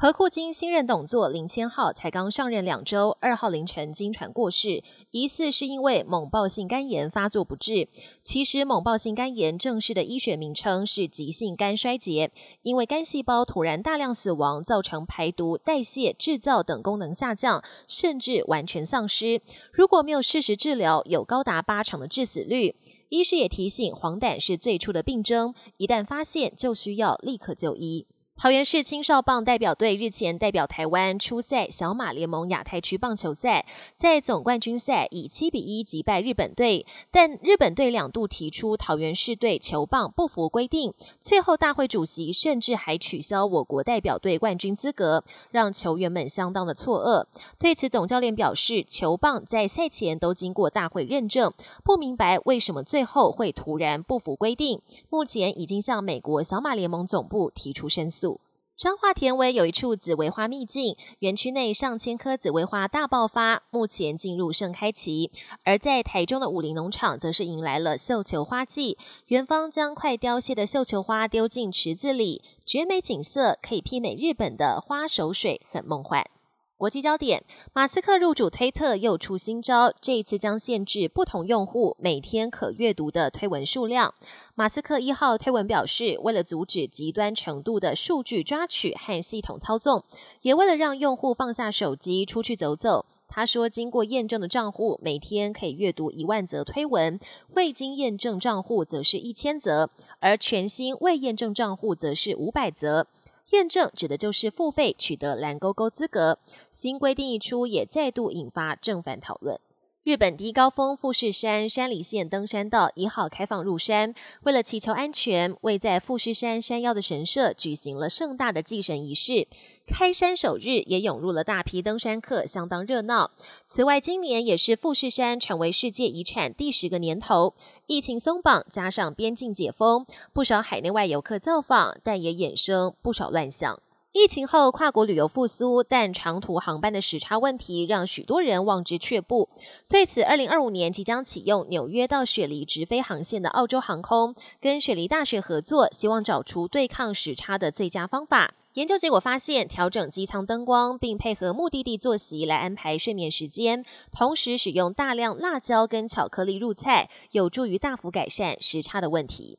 何库金新任董座林千浩才刚上任两周，二号凌晨经传过世，疑似是因为猛暴性肝炎发作不治。其实，猛暴性肝炎正式的医学名称是急性肝衰竭，因为肝细胞突然大量死亡，造成排毒、代谢、制造等功能下降，甚至完全丧失。如果没有适时治疗，有高达八成的致死率。医师也提醒，黄疸是最初的病征，一旦发现就需要立刻就医。桃园市青少棒代表队日前代表台湾出赛小马联盟亚太区棒球赛，在总冠军赛以七比一击败日本队，但日本队两度提出桃园市队球棒不符规定，最后大会主席甚至还取消我国代表队冠军资格，让球员们相当的错愕。对此，总教练表示，球棒在赛前都经过大会认证，不明白为什么最后会突然不符规定。目前已经向美国小马联盟总部提出申诉。彰化田尾有一处紫薇花秘境，园区内上千棵紫薇花大爆发，目前进入盛开期。而在台中的武林农场，则是迎来了绣球花季，园方将快凋谢的绣球花丢进池子里，绝美景色可以媲美日本的花熟水，很梦幻。国际焦点：马斯克入主推特又出新招，这一次将限制不同用户每天可阅读的推文数量。马斯克一号推文表示，为了阻止极端程度的数据抓取和系统操纵，也为了让用户放下手机出去走走。他说，经过验证的账户每天可以阅读一万则推文，未经验证账户则是一千则，而全新未验证账户则是五百则。验证指的就是付费取得蓝勾勾资格。新规定一出，也再度引发正反讨论。日本低高峰富士山山梨县登山道一号开放入山，为了祈求安全，为在富士山山腰的神社举行了盛大的祭神仪式。开山首日也涌入了大批登山客，相当热闹。此外，今年也是富士山成为世界遗产第十个年头，疫情松绑，加上边境解封，不少海内外游客造访，但也衍生不少乱象。疫情后，跨国旅游复苏，但长途航班的时差问题让许多人望之却步。对此，二零二五年即将启用纽约到雪梨直飞航线的澳洲航空，跟雪梨大学合作，希望找出对抗时差的最佳方法。研究结果发现，调整机舱灯光，并配合目的地坐席来安排睡眠时间，同时使用大量辣椒跟巧克力入菜，有助于大幅改善时差的问题。